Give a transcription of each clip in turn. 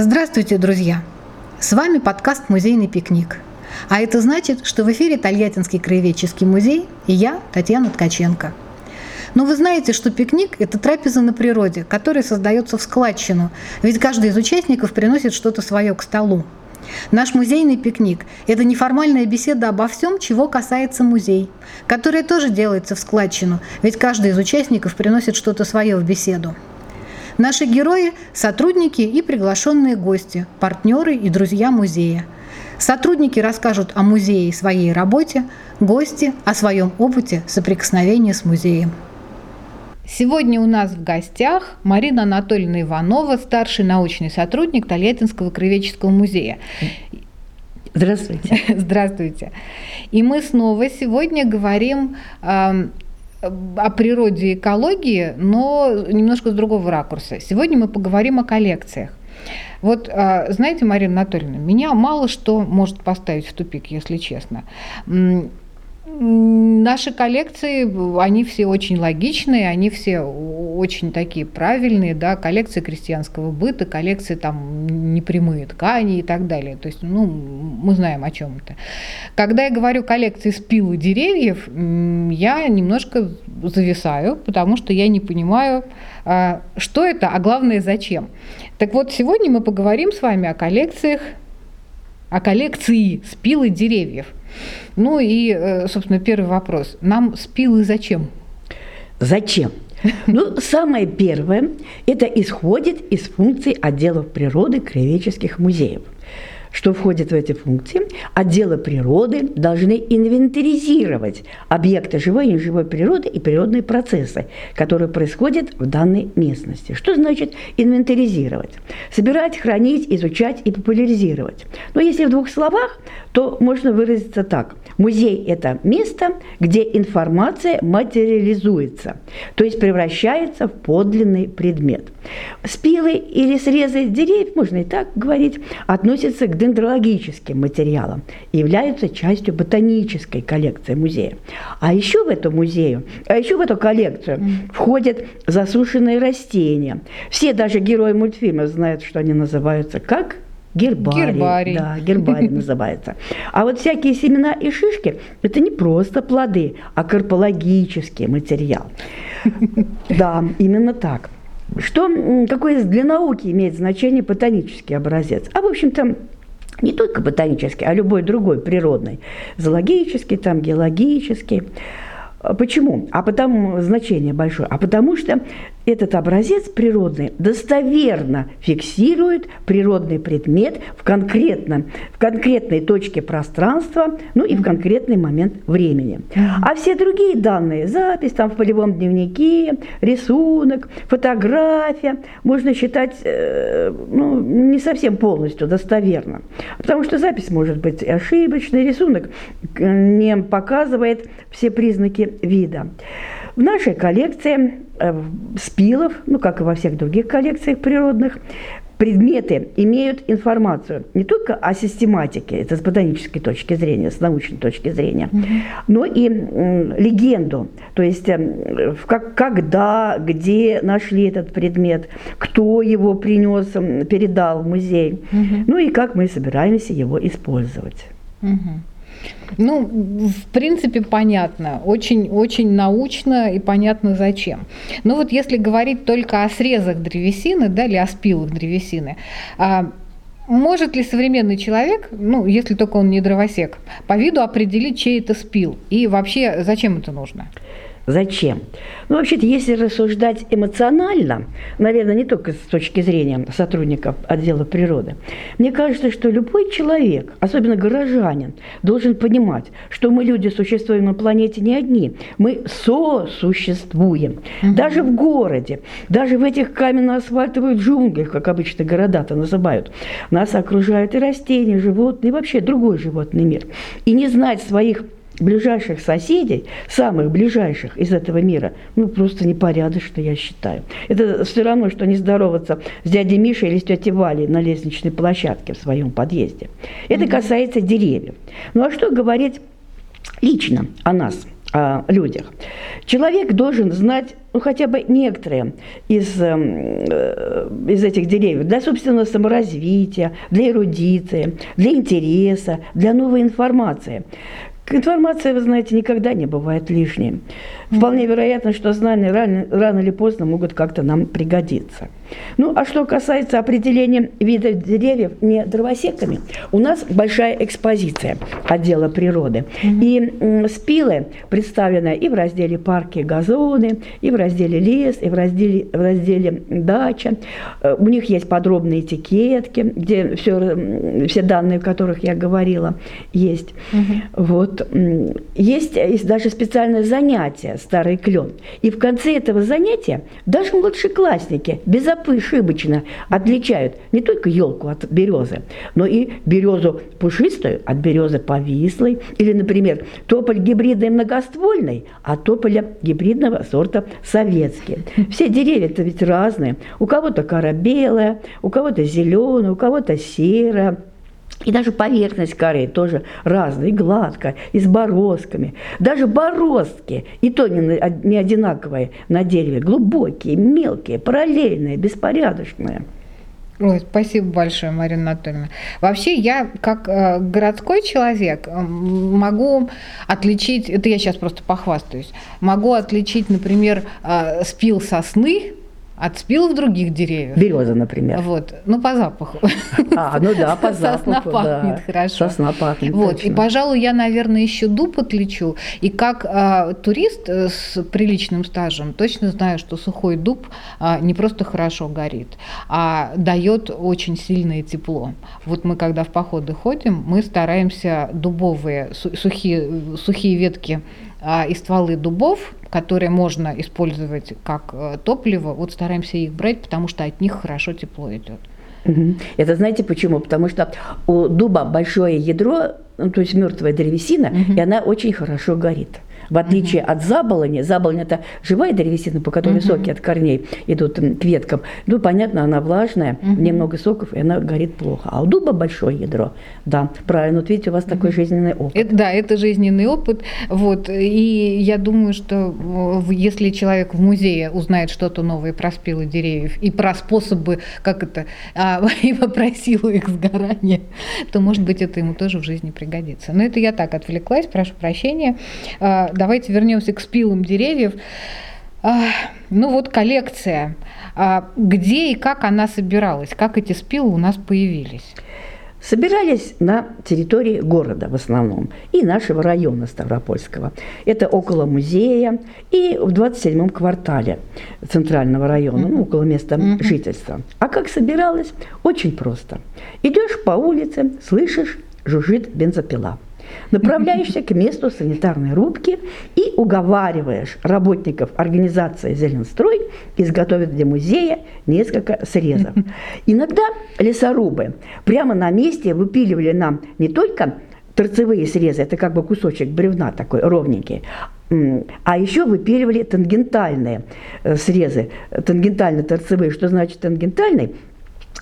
Здравствуйте, друзья! С вами подкаст «Музейный пикник». А это значит, что в эфире Тольяттинский краеведческий музей и я, Татьяна Ткаченко. Но вы знаете, что пикник – это трапеза на природе, которая создается в складчину, ведь каждый из участников приносит что-то свое к столу. Наш музейный пикник – это неформальная беседа обо всем, чего касается музей, которая тоже делается в складчину, ведь каждый из участников приносит что-то свое в беседу. Наши герои – сотрудники и приглашенные гости, партнеры и друзья музея. Сотрудники расскажут о музее и своей работе, гости – о своем опыте соприкосновения с музеем. Сегодня у нас в гостях Марина Анатольевна Иванова, старший научный сотрудник Тольяттинского краеведческого музея. Здравствуйте. Здравствуйте. И мы снова сегодня говорим о природе экологии, но немножко с другого ракурса. Сегодня мы поговорим о коллекциях. Вот, а, знаете, Марина Анатольевна, меня мало что может поставить в тупик, если честно. Наши коллекции, они все очень логичные, они все очень такие правильные, да, коллекции крестьянского быта, коллекции там непрямые ткани и так далее. То есть, ну, мы знаем о чем это. Когда я говорю коллекции спилы деревьев, я немножко зависаю, потому что я не понимаю, а, что это, а главное, зачем. Так вот, сегодня мы поговорим с вами о коллекциях, о коллекции спилы деревьев. Ну и, э, собственно, первый вопрос. Нам спилы зачем? Зачем? Ну, самое первое, это исходит из функций отделов природы краеведческих музеев – что входит в эти функции, отделы природы должны инвентаризировать объекты живой и неживой природы и природные процессы, которые происходят в данной местности. Что значит инвентаризировать? Собирать, хранить, изучать и популяризировать. Но если в двух словах, то можно выразиться так. Музей – это место, где информация материализуется, то есть превращается в подлинный предмет. Спилы или срезы деревьев, можно и так говорить, относятся к дендрологическим материалам и являются частью ботанической коллекции музея. А еще в эту музею, а еще в эту коллекцию входят засушенные растения. Все даже герои мультфильма знают, что они называются как Гербарий. Гербарий. Да, гербарий называется. А вот всякие семена и шишки – это не просто плоды, а карпологический материал. Да, именно так. Что, какое для науки имеет значение ботанический образец? А, в общем-то, не только ботанический, а любой другой природный, зоологический, там, геологический. Почему? А потому значение большое. А потому что этот образец природный достоверно фиксирует природный предмет в, конкретном, в конкретной точке пространства, ну и в конкретный момент времени. А все другие данные, запись там в полевом дневнике, рисунок, фотография, можно считать э, ну, не совсем полностью достоверно. Потому что запись может быть ошибочной, рисунок не показывает все признаки вида. В нашей коллекции э, спилов, ну как и во всех других коллекциях природных, предметы имеют информацию не только о систематике, это с ботанической точки зрения, с научной точки зрения, mm-hmm. но и легенду, то есть э, как, когда, где нашли этот предмет, кто его принес, передал в музей, mm-hmm. ну и как мы собираемся его использовать. Mm-hmm. Ну, в принципе, понятно. Очень-очень научно и понятно зачем. Но вот если говорить только о срезах древесины, да, или о спилах древесины, а, может ли современный человек, ну, если только он не дровосек, по виду определить, чей это спил? И вообще, зачем это нужно? Зачем? Ну, вообще-то, если рассуждать эмоционально, наверное, не только с точки зрения сотрудников отдела природы, мне кажется, что любой человек, особенно горожанин, должен понимать, что мы, люди, существуем на планете не одни, мы сосуществуем. Угу. Даже в городе, даже в этих каменно-асфальтовых джунглях, как обычно города-то называют, нас окружают и растения, животные, и вообще другой животный мир. И не знать своих ближайших соседей, самых ближайших из этого мира, ну, просто непорядочно, я считаю. Это все равно, что не здороваться с дядей Мишей или с тетей Валей на лестничной площадке в своем подъезде. Это касается деревьев. Ну, а что говорить лично о нас – о людях. Человек должен знать ну, хотя бы некоторые из, эм, э, из этих деревьев для собственного саморазвития, для эрудиции, для интереса, для новой информации. Информация, вы знаете, никогда не бывает лишней. Вполне вероятно, что знания рано, рано или поздно могут как-то нам пригодиться. Ну, а что касается определения видов деревьев не дровосеками, у нас большая экспозиция отдела природы. Mm-hmm. И спилы представлены и в разделе парки, газоны, и в разделе лес, и в разделе, в разделе дача. Э, у них есть подробные этикетки, где все, все данные, о которых я говорила, есть. Mm-hmm. Вот. Есть, есть даже специальное занятие «Старый клен». И в конце этого занятия даже младшеклассники без безошибочно отличают не только елку от березы, но и березу пушистую от березы повислой, или, например, тополь гибридный многоствольный, а тополя гибридного сорта советский. Все деревья-то ведь разные. У кого-то кора белая, у кого-то зеленая, у кого-то серая. И даже поверхность коры тоже разная, и гладкая, и с бороздками. Даже бороздки, и то не, не одинаковые на дереве, глубокие, мелкие, параллельные, беспорядочные. Ой, спасибо большое, Марина Анатольевна. Вообще, я как э, городской человек могу отличить, это я сейчас просто похвастаюсь, могу отличить, например, э, спил сосны от спилов других деревьев. Береза, например. Вот, ну по запаху. А, ну да, по запаху. Сосна пахнет да. хорошо. Сосна пахнет. Вот, точно. и, пожалуй, я, наверное, еще дуб отличу. И как а, турист э, с приличным стажем точно знаю, что сухой дуб а, не просто хорошо горит, а дает очень сильное тепло. Вот мы, когда в походы ходим, мы стараемся дубовые сухие, сухие ветки и стволы дубов, которые можно использовать как э, топливо, вот стараемся их брать, потому что от них хорошо тепло идет. Это знаете почему? Потому что у дуба большое ядро, ну, то есть мертвая древесина, угу. и она очень хорошо горит. В отличие от заболони, заболонь это живая древесина, по которой соки от корней идут к веткам. Ну, понятно, она влажная, немного соков, и она горит плохо. А у дуба большое ядро. Да, правильно. Вот видите, у вас такой жизненный опыт. Это, да, это жизненный опыт. Вот. И я думаю, что если человек в музее узнает что-то новое про спилы деревьев и про способы, как это, а, и про силу их сгорания, то, может быть, это ему тоже в жизни пригодится. Но это я так отвлеклась, прошу прощения. А, давайте вернемся к спилам деревьев. А, ну вот коллекция. А, где и как она собиралась? Как эти спилы у нас появились? Собирались на территории города в основном и нашего района Ставропольского. Это около музея и в 27-м квартале центрального района, mm-hmm. ну, около места mm-hmm. жительства. А как собиралась? Очень просто. Идешь по улице, слышишь, жужжит бензопила – Направляешься к месту санитарной рубки и уговариваешь работников организации «Зеленстрой» изготовить для музея несколько срезов. Иногда лесорубы прямо на месте выпиливали нам не только торцевые срезы, это как бы кусочек бревна такой ровненький, а еще выпиливали тангентальные э, срезы, тангентально-торцевые. Что значит тангентальный?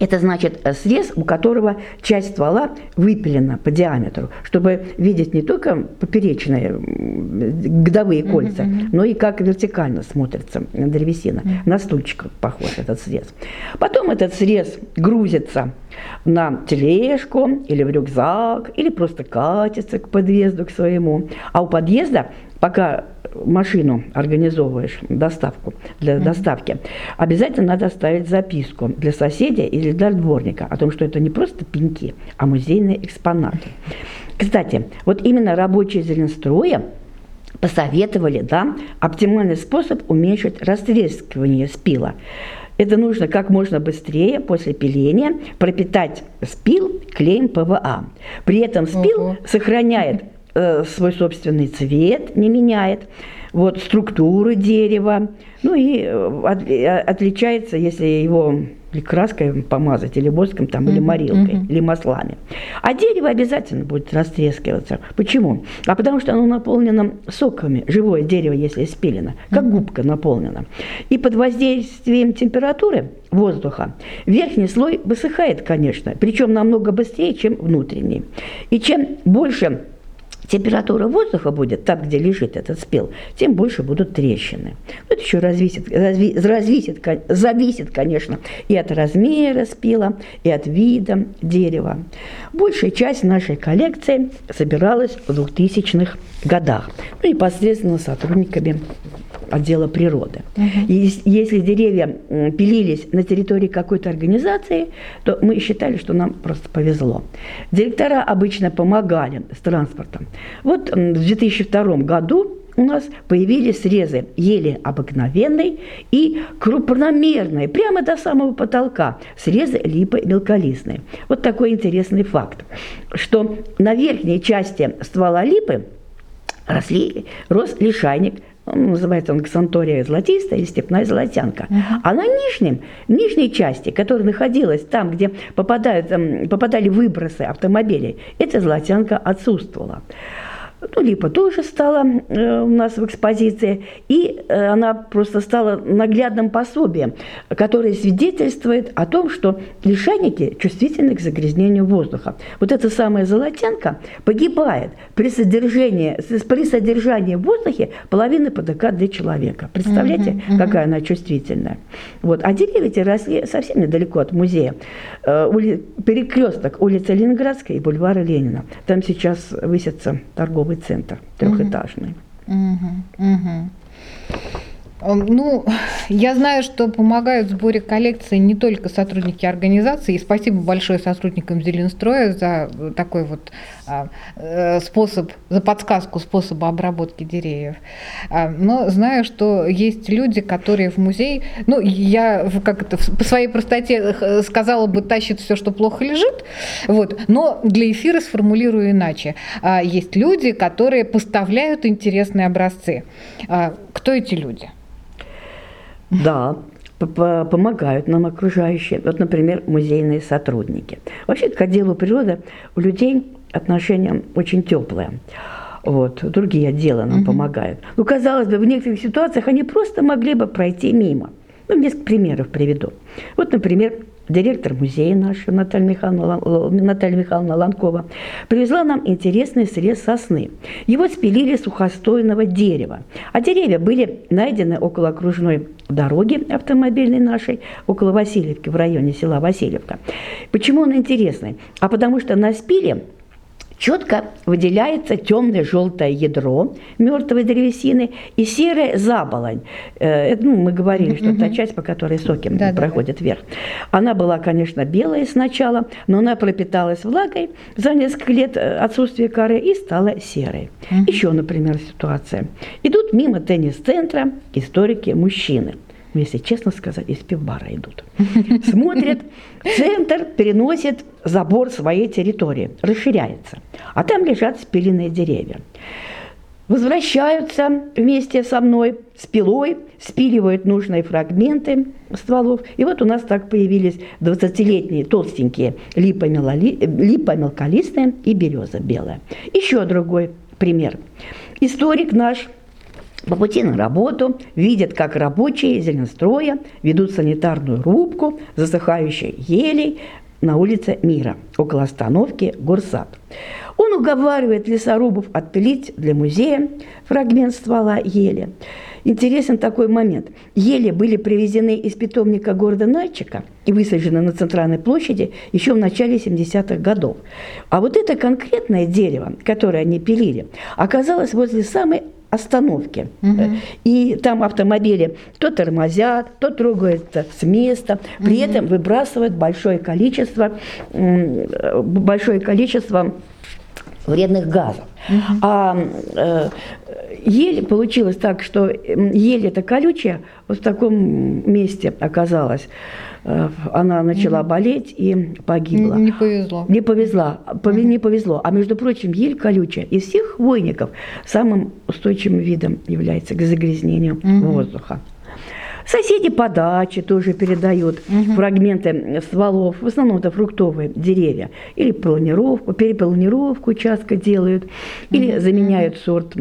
Это значит э, срез, у которого часть ствола выпилена по диаметру, чтобы видеть не только поперечные годовые кольца, mm-hmm. но и как вертикально смотрится древесина. Mm-hmm. На стульчик похож этот срез. Потом этот срез грузится на тележку или в рюкзак, или просто катится к подъезду к своему. А у подъезда пока машину организовываешь, доставку для mm-hmm. доставки, обязательно надо оставить записку для соседа или для дворника о том, что это не просто пеньки, а музейные экспонаты. Кстати, вот именно рабочие зеленстроя посоветовали, да, оптимальный способ уменьшить растрескивание спила. Это нужно как можно быстрее после пиления пропитать спил клеем ПВА. При этом спил Ого. сохраняет Э, свой собственный цвет, не меняет, вот структуру дерева, ну и э, от, э, отличается, если его или краской помазать, или воском, там, mm-hmm. или морилкой, mm-hmm. или маслами. А дерево обязательно будет растрескиваться. Почему? А потому что оно наполнено соками, живое дерево, если спилено, как mm-hmm. губка наполнена. И под воздействием температуры воздуха верхний слой высыхает, конечно, причем намного быстрее, чем внутренний. И чем больше температура воздуха будет там, где лежит этот спел, тем больше будут трещины. Это еще развисит, разви, развисит, зависит, конечно, и от размера спела, и от вида дерева. Большая часть нашей коллекции собиралась в 2000-х годах, ну, непосредственно сотрудниками отдела природы. Угу. И если деревья пилились на территории какой-то организации, то мы считали, что нам просто повезло. Директора обычно помогали с транспортом. Вот в 2002 году у нас появились срезы ели обыкновенной и крупномерной, прямо до самого потолка, срезы липы мелколистной. Вот такой интересный факт, что на верхней части ствола липы росли, рос лишайник называется он ксантория золотистая или степная золотянка. Uh-huh. А на нижнем, нижней части, которая находилась там, где попадают, попадали выбросы автомобилей, эта золотянка отсутствовала. Ну, липа тоже стала э, у нас в экспозиции, и э, она просто стала наглядным пособием, которое свидетельствует о том, что лишайники чувствительны к загрязнению воздуха. Вот эта самая золотянка погибает при содержании, при содержании в воздухе половины ПДК для человека. Представляете, угу, угу. какая она чувствительная? Вот. А деревья эти росли совсем недалеко от музея. Э, ули... Перекресток улицы Ленинградской и бульвара Ленина. Там сейчас высятся торговые торговый центр трехэтажный. Угу, угу. Ну, я знаю, что помогают в сборе коллекции не только сотрудники организации, и спасибо большое сотрудникам Зеленстроя за такой вот а, э, способ, за подсказку способа обработки деревьев. А, но знаю, что есть люди, которые в музей, ну, я как это, по своей простоте сказала бы, тащит все, что плохо лежит, вот, но для эфира сформулирую иначе. А, есть люди, которые поставляют интересные образцы. Кто эти люди? Да, помогают нам окружающие. Вот, например, музейные сотрудники. Вообще к отделу природы у людей отношения очень теплые. Вот, другие отделы нам угу. помогают. Ну, казалось бы, в некоторых ситуациях они просто могли бы пройти мимо. Ну, несколько примеров приведу. Вот, например, директор музея наша Наталья Михайловна, Наталья Михайловна Ланкова, привезла нам интересный срез сосны. Его спилили сухостойного дерева. А деревья были найдены около окружной дороги автомобильной нашей, около Васильевки, в районе села Васильевка. Почему он интересный? А потому что на спиле четко выделяется темное желтое ядро мертвой древесины и серая заболонь. Э, ну, мы говорили, что это та часть, по которой соки да, проходят да. вверх. Она была, конечно, белая сначала, но она пропиталась влагой за несколько лет э, отсутствия коры и стала серой. Еще, например, ситуация. Идут мимо теннис-центра историки мужчины – ну, если честно сказать, из пивбара идут. Смотрят, центр переносит забор своей территории, расширяется. А там лежат спиленные деревья. Возвращаются вместе со мной с пилой, спиливают нужные фрагменты стволов. И вот у нас так появились 20-летние толстенькие липа, и береза белая. Еще другой пример. Историк наш по пути на работу видят, как рабочие зеленстроя ведут санитарную рубку засыхающей елей на улице Мира, около остановки Горсад. Он уговаривает лесорубов отпилить для музея фрагмент ствола ели. Интересен такой момент. Ели были привезены из питомника города Нальчика и высажены на центральной площади еще в начале 70-х годов. А вот это конкретное дерево, которое они пилили, оказалось возле самой остановки. Угу. И там автомобили то тормозят, то трогаются с места, при угу. этом выбрасывают большое количество, большое количество вредных газов. Угу. А э, ель получилось так, что ель это колючая, вот в таком месте оказалась. Э, она начала болеть и погибла. Не повезло. Не повезло. Не повезло. А между прочим, ель колючая из всех хвойников самым устойчивым видом является к загрязнению угу. воздуха. Соседи по даче тоже передают угу. фрагменты стволов, в основном это фруктовые деревья. Или планировку, перепланировку участка делают, или угу. заменяют сорт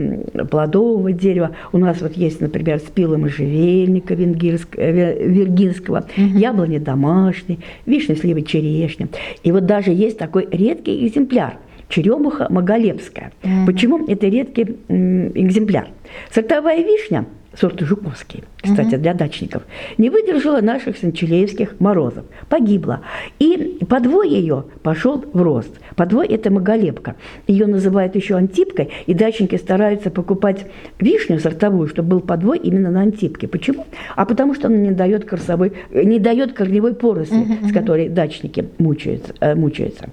плодового дерева. У нас вот есть, например, спилы можжевельника виргинского, угу. яблони домашние, вишни, сливы, черешня. И вот даже есть такой редкий экземпляр – черемуха маголепская. Mm-hmm. Почему это редкий экземпляр? Сортовая вишня – сорт Жуковский, кстати, угу. для дачников, не выдержала наших санчелеевских морозов, погибла. И подвой ее пошел в рост. Подвой – это маголепка. Ее называют еще антипкой, и дачники стараются покупать вишню сортовую, чтобы был подвой именно на антипке. Почему? А потому что она не дает, корсовой, не дает корневой поросли, угу, с которой дачники мучаются, э, мучаются.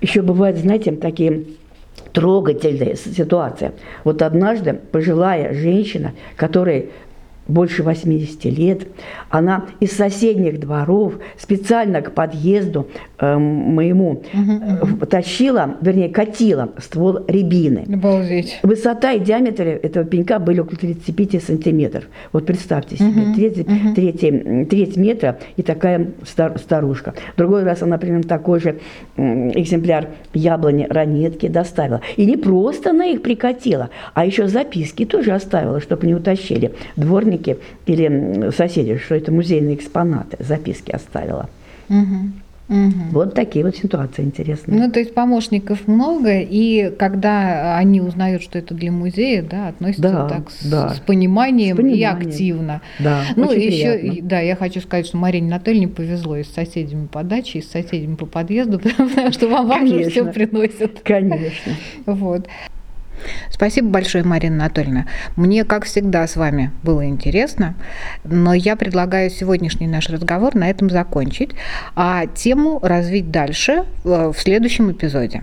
Еще бывают, знаете, такие трогательная ситуация. Вот однажды пожилая женщина, которая больше 80 лет. Она из соседних дворов специально к подъезду э, моему угу, тащила, вернее, катила ствол рябины. Обалдеть. Высота и диаметр этого пенька были около 35 сантиметров. Вот представьте себе, угу, треть, угу. треть, треть метра и такая стар, старушка. В другой раз она примерно такой же экземпляр яблони ранетки доставила. И не просто она их прикатила, а еще записки тоже оставила, чтобы не утащили. Дворник родственники или соседи, что это музейные экспонаты, записки оставила. Угу. Угу. Вот такие вот ситуации интересные. Ну, то есть помощников много, и когда они узнают, что это для музея, да, относятся да, так с, да. с, пониманием с пониманием и активно. Да, ну, еще, приятно. да, я хочу сказать, что Марине Анатольевне повезло и с соседями по даче, и с соседями по подъезду, потому что вам, вам все приносят. Конечно. Вот. Спасибо большое, Марина Анатольевна. Мне, как всегда, с вами было интересно, но я предлагаю сегодняшний наш разговор на этом закончить, а тему развить дальше э, в следующем эпизоде.